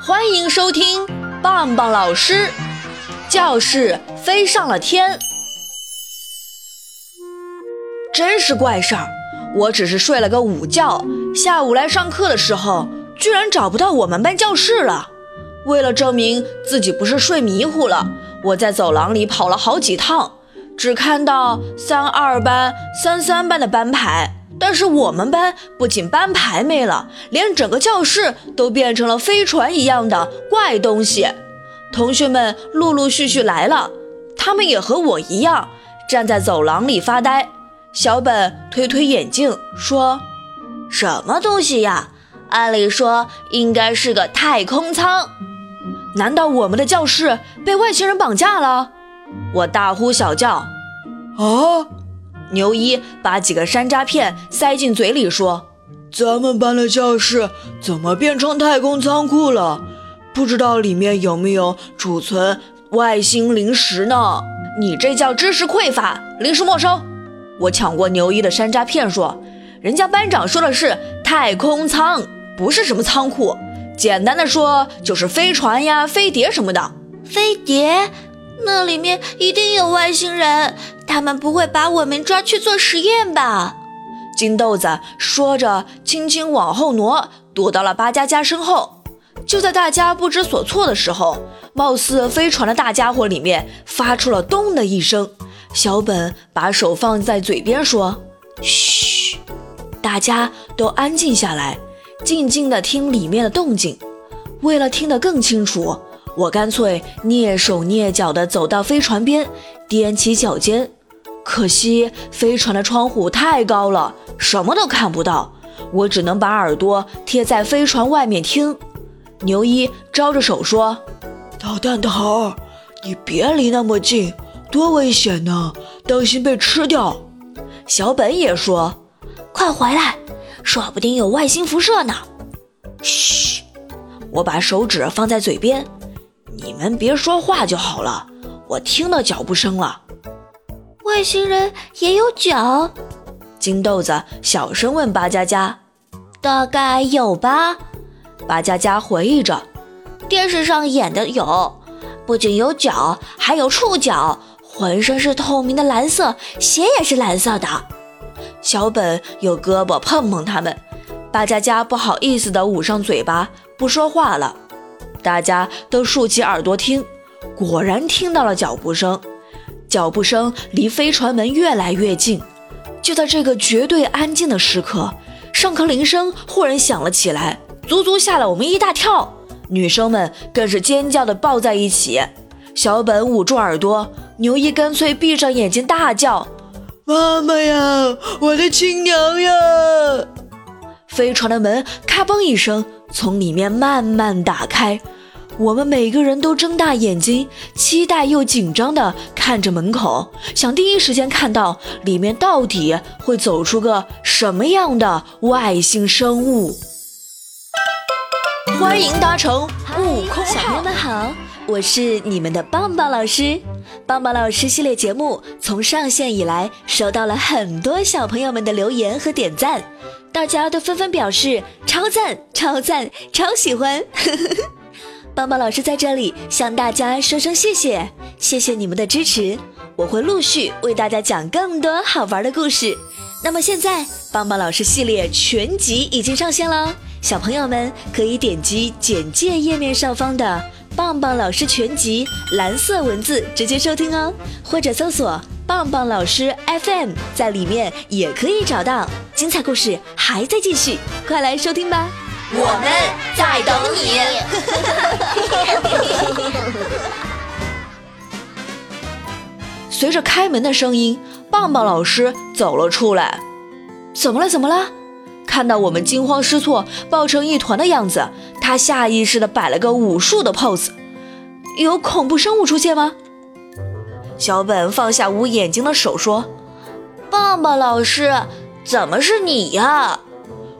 欢迎收听棒棒老师教室飞上了天。真是怪事儿，我只是睡了个午觉，下午来上课的时候，居然找不到我们班教室了。为了证明自己不是睡迷糊了，我在走廊里跑了好几趟，只看到三二班、三三班的班牌。但是我们班不仅班牌没了，连整个教室都变成了飞船一样的怪东西。同学们陆陆续续来了，他们也和我一样站在走廊里发呆。小本推推眼镜说：“什么东西呀？按理说应该是个太空舱，难道我们的教室被外星人绑架了？”我大呼小叫：“啊！”牛一把几个山楂片塞进嘴里说：“咱们班的教室怎么变成太空仓库了？不知道里面有没有储存外星零食呢？你这叫知识匮乏，零食没收！”我抢过牛一的山楂片说：“人家班长说的是太空舱，不是什么仓库。简单的说就是飞船呀、飞碟什么的。飞碟？那里面一定有外星人。”他们不会把我们抓去做实验吧？金豆子说着，轻轻往后挪，躲到了巴佳佳身后。就在大家不知所措的时候，貌似飞船的大家伙里面发出了“咚”的一声。小本把手放在嘴边说：“嘘！”大家都安静下来，静静地听里面的动静。为了听得更清楚，我干脆蹑手蹑脚地走到飞船边，踮起脚尖。可惜飞船的窗户太高了，什么都看不到。我只能把耳朵贴在飞船外面听。牛一招着手说：“捣蛋头，你别离那么近，多危险呢！当心被吃掉。”小本也说：“快回来，说不定有外星辐射呢。”嘘，我把手指放在嘴边，你们别说话就好了。我听到脚步声了。外星人也有脚？金豆子小声问巴佳佳：“大概有吧。”巴佳佳回忆着：“电视上演的有，不仅有脚，还有触角，浑身是透明的蓝色，鞋也是蓝色的。”小本用胳膊碰碰他们，巴佳佳不好意思地捂上嘴巴，不说话了。大家都竖起耳朵听，果然听到了脚步声。脚步声离飞船门越来越近，就在这个绝对安静的时刻，上课铃声忽然响了起来，足足吓了我们一大跳。女生们更是尖叫的抱在一起。小本捂住耳朵，牛一干脆闭上眼睛大叫：“妈妈呀，我的亲娘呀！”飞船的门咔嘣一声从里面慢慢打开。我们每个人都睁大眼睛，期待又紧张地看着门口，想第一时间看到里面到底会走出个什么样的外星生物。欢迎搭乘悟空号，小朋友们好，我是你们的棒棒老师。棒棒老师系列节目从上线以来，收到了很多小朋友们的留言和点赞，大家都纷纷表示超赞、超赞、超喜欢。呵呵棒棒老师在这里向大家说声谢谢，谢谢你们的支持，我会陆续为大家讲更多好玩的故事。那么现在，棒棒老师系列全集已经上线了，小朋友们可以点击简介页面上方的“棒棒老师全集”蓝色文字直接收听哦，或者搜索“棒棒老师 FM”，在里面也可以找到精彩故事，还在继续，快来收听吧。我们在等你。随着开门的声音，棒棒老师走了出来。怎么了？怎么了？看到我们惊慌失措、抱成一团的样子，他下意识地摆了个武术的 pose。有恐怖生物出现吗？小本放下捂眼睛的手说：“棒棒老师，怎么是你呀？”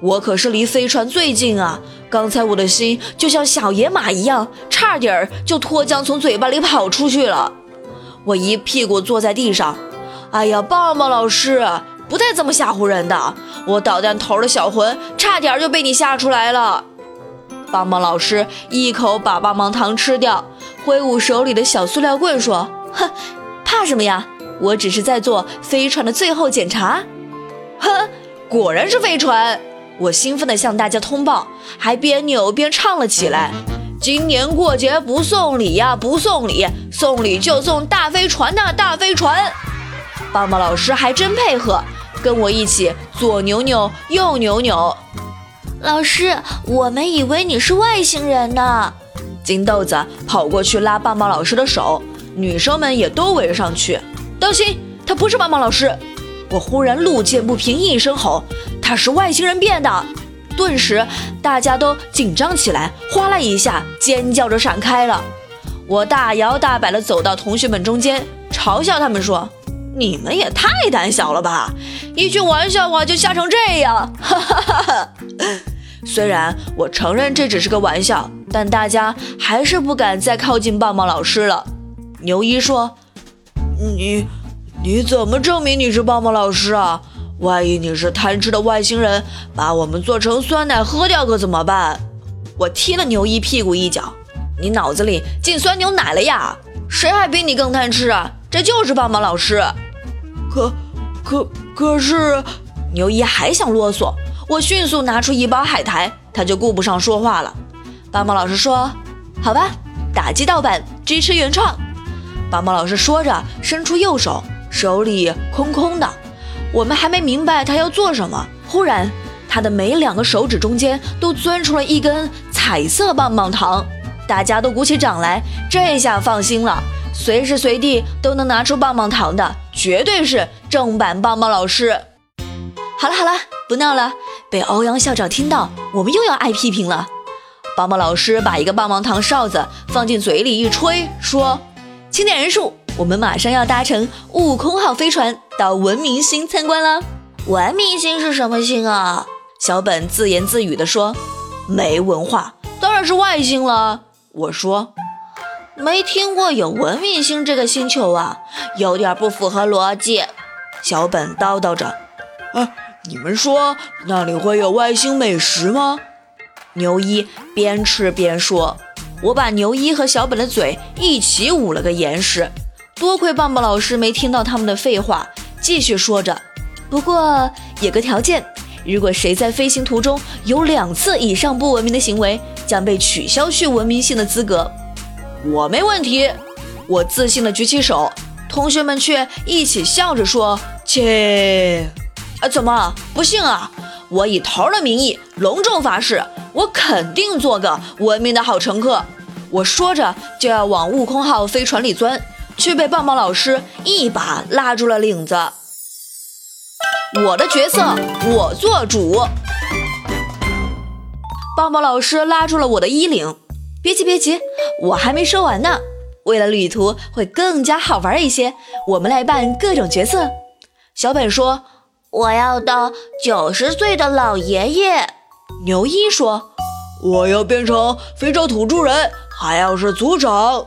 我可是离飞船最近啊！刚才我的心就像小野马一样，差点儿就脱缰从嘴巴里跑出去了。我一屁股坐在地上。哎呀，棒棒老师，不带这么吓唬人的！我捣蛋头的小魂差点就被你吓出来了。棒棒老师一口把棒棒糖吃掉，挥舞手里的小塑料棍说：“哼，怕什么呀？我只是在做飞船的最后检查。”哼，果然是飞船！我兴奋地向大家通报，还边扭边唱了起来：“今年过节不送礼呀，不送礼，送礼就送大飞船呐，大飞船！”棒棒老师还真配合，跟我一起左扭扭，右扭扭。老师，我们以为你是外星人呢。金豆子跑过去拉棒棒老师的手，女生们也都围上去。当心，他不是棒棒老师！我忽然路见不平，一声吼：“他是外星人变的！”顿时大家都紧张起来，哗啦一下尖叫着闪开了。我大摇大摆地走到同学们中间，嘲笑他们说：“你们也太胆小了吧！一句玩笑话就吓成这样！”哈哈哈哈。虽然我承认这只是个玩笑，但大家还是不敢再靠近棒棒老师了。牛一说：“你你怎么证明你是棒棒老师啊？万一你是贪吃的外星人，把我们做成酸奶喝掉可怎么办？”我踢了牛一屁股一脚：“你脑子里进酸牛奶了呀？谁还比你更贪吃啊？这就是棒棒老师。”可可可是，牛一还想啰嗦。我迅速拿出一包海苔，他就顾不上说话了。棒棒老师说：“好吧，打击盗版，支持原创。”棒棒老师说着，伸出右手，手里空空的。我们还没明白他要做什么，忽然，他的每两个手指中间都钻出了一根彩色棒棒糖。大家都鼓起掌来，这下放心了，随时随地都能拿出棒棒糖的，绝对是正版棒棒老师。好了好了，不闹了。被欧阳校长听到，我们又要挨批评了。棒棒老师把一个棒棒糖哨子放进嘴里一吹，说：“清点人数，我们马上要搭乘悟空号飞船到文明星参观了。”文明星是什么星啊？小本自言自语地说：“没文化，当然是外星了。”我说：“没听过有文明星这个星球啊，有点不符合逻辑。”小本叨叨着：“啊。”你们说那里会有外星美食吗？牛一边吃边说。我把牛一和小本的嘴一起捂了个严实。多亏棒棒老师没听到他们的废话，继续说着。不过有个条件，如果谁在飞行途中有两次以上不文明的行为，将被取消去文明性的资格。我没问题。我自信地举起手，同学们却一起笑着说：“切。”啊，怎么不信啊？我以头儿的名义隆重发誓，我肯定做个文明的好乘客。我说着就要往悟空号飞船里钻，却被棒棒老师一把拉住了领子。我的角色，我做主。棒棒老师拉住了我的衣领，别急别急，我还没说完呢。为了旅途会更加好玩一些，我们来扮各种角色。小本说。我要当九十岁的老爷爷。牛一说：“我要变成非洲土著人，还要是族长。”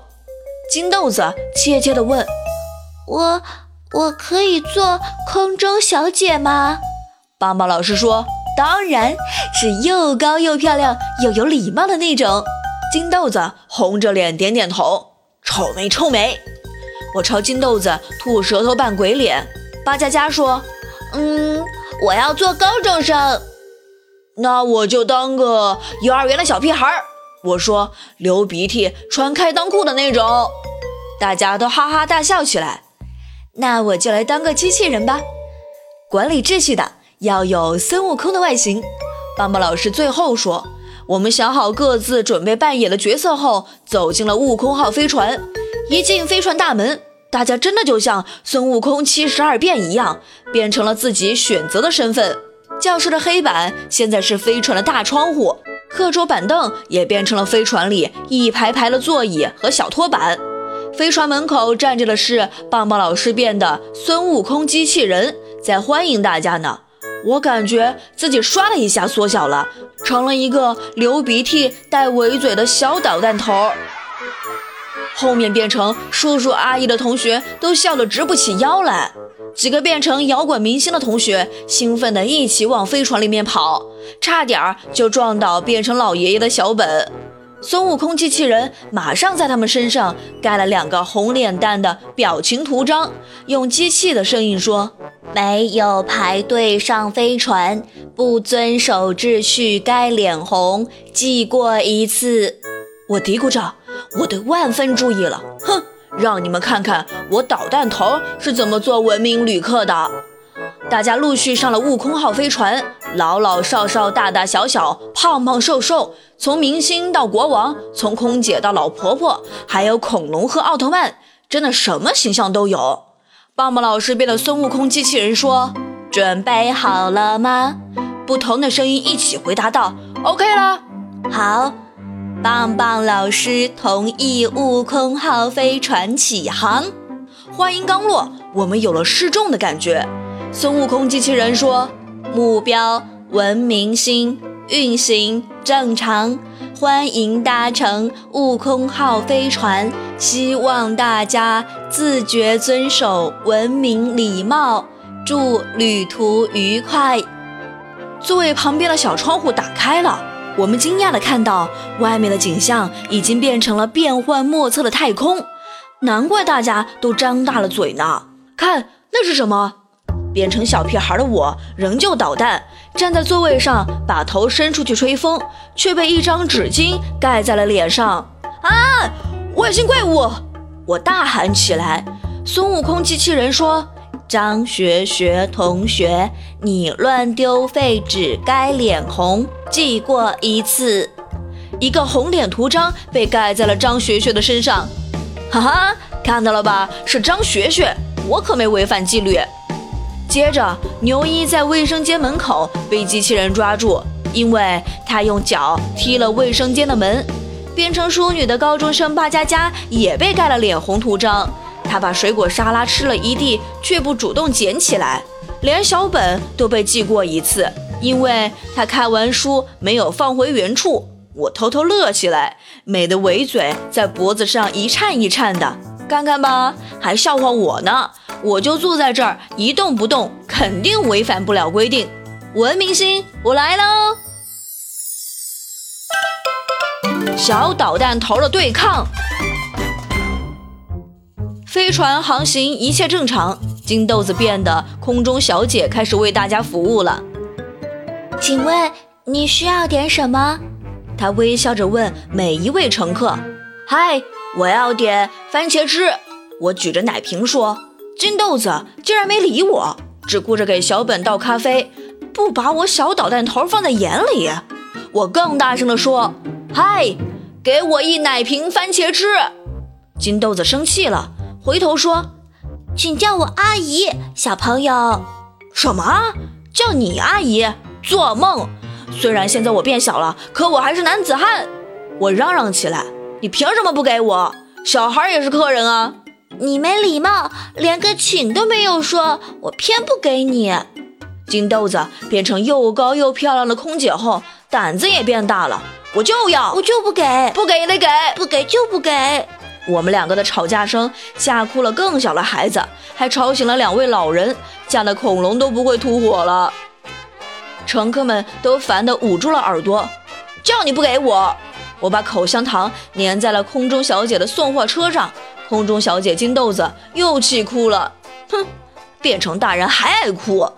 金豆子怯怯地问：“我我可以做空中小姐吗？”棒棒老师说：“当然是又高又漂亮又有礼貌的那种。”金豆子红着脸点点头：“臭美臭美。”我朝金豆子吐舌头扮鬼脸。巴佳佳说。嗯，我要做高中生，那我就当个幼儿园的小屁孩儿。我说流鼻涕穿开裆裤的那种，大家都哈哈大笑起来。那我就来当个机器人吧，管理秩序的，要有孙悟空的外形。棒棒老师最后说，我们想好各自准备扮演的角色后，走进了悟空号飞船。一进飞船大门。大家真的就像孙悟空七十二变一样，变成了自己选择的身份。教室的黑板现在是飞船的大窗户，课桌板凳也变成了飞船里一排排的座椅和小托板。飞船门口站着的是棒棒老师变的孙悟空机器人，在欢迎大家呢。我感觉自己唰的一下缩小了，成了一个流鼻涕带围嘴的小导弹头。后面变成叔叔阿姨的同学都笑得直不起腰来。几个变成摇滚明星的同学兴奋地一起往飞船里面跑，差点儿就撞倒变成老爷爷的小本。孙悟空机器人马上在他们身上盖了两个红脸蛋的表情图章，用机器的声音说：“没有排队上飞船，不遵守秩序该脸红，记过一次。”我嘀咕着，我得万分注意了。哼，让你们看看我导弹头是怎么做文明旅客的。大家陆续上了悟空号飞船，老老少少、大大小小、胖胖瘦瘦，从明星到国王，从空姐到老婆婆，还有恐龙和奥特曼，真的什么形象都有。棒棒老师变的孙悟空机器人说：“准备好了吗？”不同的声音一起回答道：“OK 了。”好，棒棒老师同意悟空号飞船起航。话音刚落，我们有了失重的感觉。孙悟空机器人说：“目标文明星运行正常，欢迎搭乘悟空号飞船，希望大家自觉遵守文明礼貌，祝旅途愉快。”座位旁边的小窗户打开了，我们惊讶地看到外面的景象已经变成了变幻莫测的太空，难怪大家都张大了嘴呢。看，那是什么？变成小屁孩的我仍旧捣蛋，站在座位上，把头伸出去吹风，却被一张纸巾盖在了脸上。啊！外星怪物！我大喊起来。孙悟空机器人说：“张学学同学，你乱丢废纸该脸红，记过一次。”一个红脸图章被盖在了张学学的身上。哈哈，看到了吧？是张学学，我可没违反纪律。接着，牛一在卫生间门口被机器人抓住，因为他用脚踢了卫生间的门。变成淑女的高中生巴佳佳也被盖了脸红图章，他把水果沙拉吃了一地，却不主动捡起来。连小本都被记过一次，因为他看完书没有放回原处。我偷偷乐起来，美的围嘴在脖子上一颤一颤的，看看吧，还笑话我呢。我就坐在这儿一动不动，肯定违反不了规定。文明星，我来喽！小导弹头的对抗，飞船航行一切正常。金豆子变的空中小姐开始为大家服务了。请问你需要点什么？她微笑着问每一位乘客。嗨，我要点番茄汁。我举着奶瓶说。金豆子竟然没理我，只顾着给小本倒咖啡，不把我小捣蛋头放在眼里。我更大声地说：“嗨，给我一奶瓶番茄汁！”金豆子生气了，回头说：“请叫我阿姨，小朋友。”什么叫你阿姨？做梦！虽然现在我变小了，可我还是男子汉。我嚷嚷起来：“你凭什么不给我？小孩也是客人啊！”你没礼貌，连个请都没有说，我偏不给你。金豆子变成又高又漂亮的空姐后，胆子也变大了。我就要，我就不给，不给也得给，不给就不给。我们两个的吵架声吓哭了更小的孩子，还吵醒了两位老人，吓得恐龙都不会吐火了。乘客们都烦得捂住了耳朵，叫你不给我，我把口香糖粘在了空中小姐的送货车上。空中小姐金豆子又气哭了，哼，变成大人还爱哭。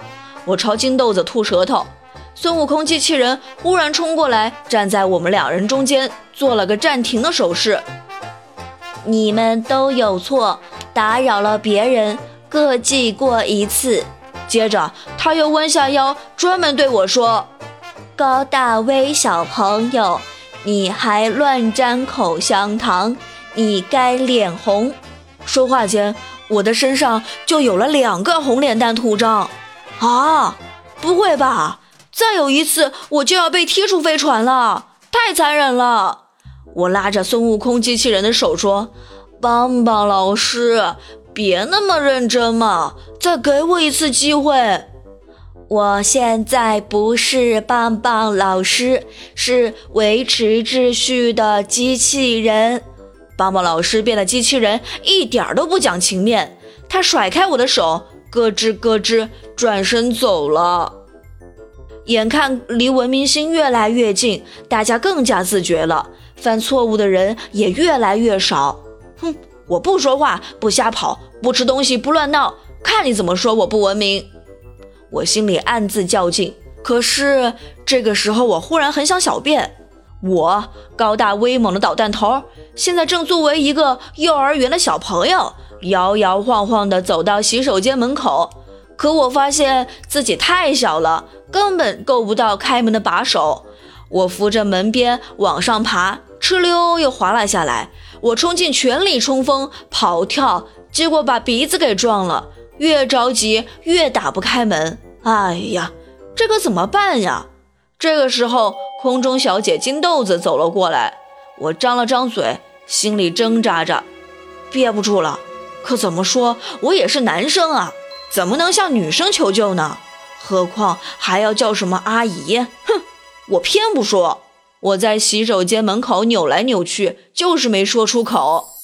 我朝金豆子吐舌头。孙悟空机器人忽然冲过来，站在我们两人中间，做了个暂停的手势。你们都有错，打扰了别人，各记过一次。接着他又弯下腰，专门对我说：“高大威小朋友，你还乱粘口香糖。”你该脸红。说话间，我的身上就有了两个红脸蛋图章。啊，不会吧！再有一次，我就要被踢出飞船了，太残忍了！我拉着孙悟空机器人的手说：“棒棒老师，别那么认真嘛，再给我一次机会。我现在不是棒棒老师，是维持秩序的机器人。”棒棒老师变的机器人一点都不讲情面，他甩开我的手，咯吱咯吱转身走了。眼看离文明星越来越近，大家更加自觉了，犯错误的人也越来越少。哼，我不说话，不瞎跑，不吃东西，不乱闹，看你怎么说我不文明！我心里暗自较劲。可是这个时候，我忽然很想小便。我高大威猛的捣蛋头，现在正作为一个幼儿园的小朋友，摇摇晃晃地走到洗手间门口。可我发现自己太小了，根本够不到开门的把手。我扶着门边往上爬，哧溜又滑了下来。我冲进全力冲锋跑跳，结果把鼻子给撞了。越着急越打不开门。哎呀，这可怎么办呀？这个时候，空中小姐金豆子走了过来。我张了张嘴，心里挣扎着，憋不住了。可怎么说，我也是男生啊。怎么能向女生求救呢？何况还要叫什么阿姨？哼，我偏不说。我在洗手间门口扭来扭去，就是没说出口。